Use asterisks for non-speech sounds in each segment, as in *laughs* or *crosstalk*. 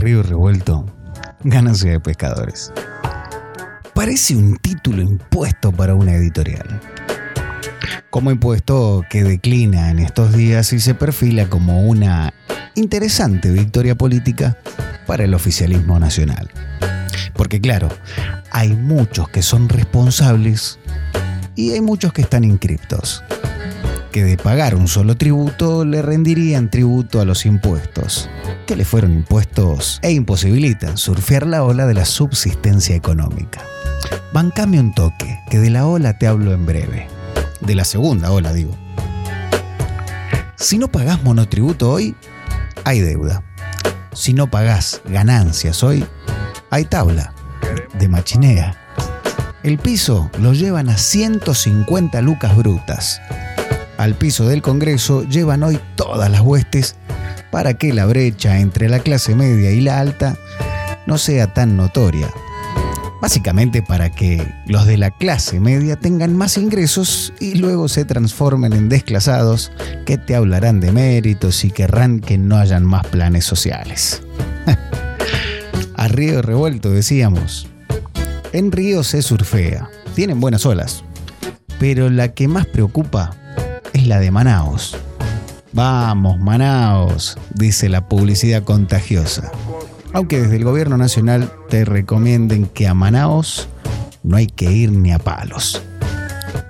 río revuelto, ganancia de pescadores. Parece un título impuesto para una editorial. Como impuesto que declina en estos días y se perfila como una interesante victoria política para el oficialismo nacional. Porque claro, hay muchos que son responsables y hay muchos que están inscriptos que de pagar un solo tributo le rendirían tributo a los impuestos, que le fueron impuestos e imposibilitan surfear la ola de la subsistencia económica. Bancame un toque, que de la ola te hablo en breve. De la segunda ola, digo. Si no pagás monotributo hoy, hay deuda. Si no pagás ganancias hoy, hay tabla de machinea. El piso lo llevan a 150 lucas brutas al piso del Congreso llevan hoy todas las huestes para que la brecha entre la clase media y la alta no sea tan notoria. Básicamente para que los de la clase media tengan más ingresos y luego se transformen en desclasados que te hablarán de méritos y querrán que no hayan más planes sociales. *laughs* A río revuelto decíamos. En río se surfea, tienen buenas olas, pero la que más preocupa es la de Manaos. Vamos, Manaos, dice la publicidad contagiosa. Aunque desde el gobierno nacional te recomienden que a Manaos no hay que ir ni a palos.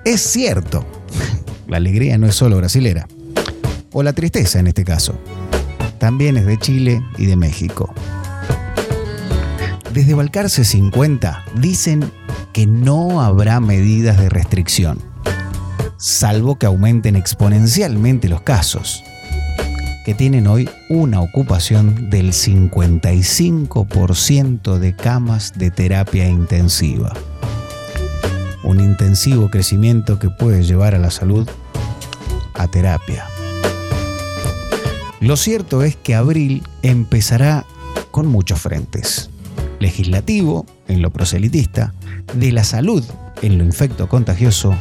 Es cierto, *laughs* la alegría no es solo brasilera, o la tristeza en este caso, también es de Chile y de México. Desde Balcarce 50 dicen que no habrá medidas de restricción salvo que aumenten exponencialmente los casos, que tienen hoy una ocupación del 55% de camas de terapia intensiva. Un intensivo crecimiento que puede llevar a la salud a terapia. Lo cierto es que abril empezará con muchos frentes. Legislativo, en lo proselitista, de la salud, en lo infecto contagioso,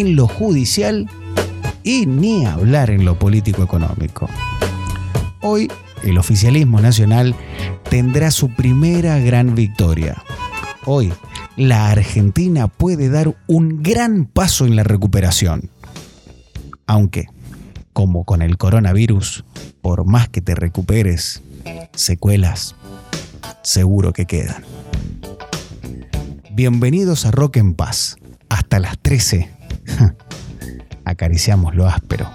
en lo judicial y ni hablar en lo político-económico. Hoy el oficialismo nacional tendrá su primera gran victoria. Hoy la Argentina puede dar un gran paso en la recuperación. Aunque, como con el coronavirus, por más que te recuperes, secuelas seguro que quedan. Bienvenidos a Rock en Paz. Hasta las 13 *laughs* acariciamos lo áspero.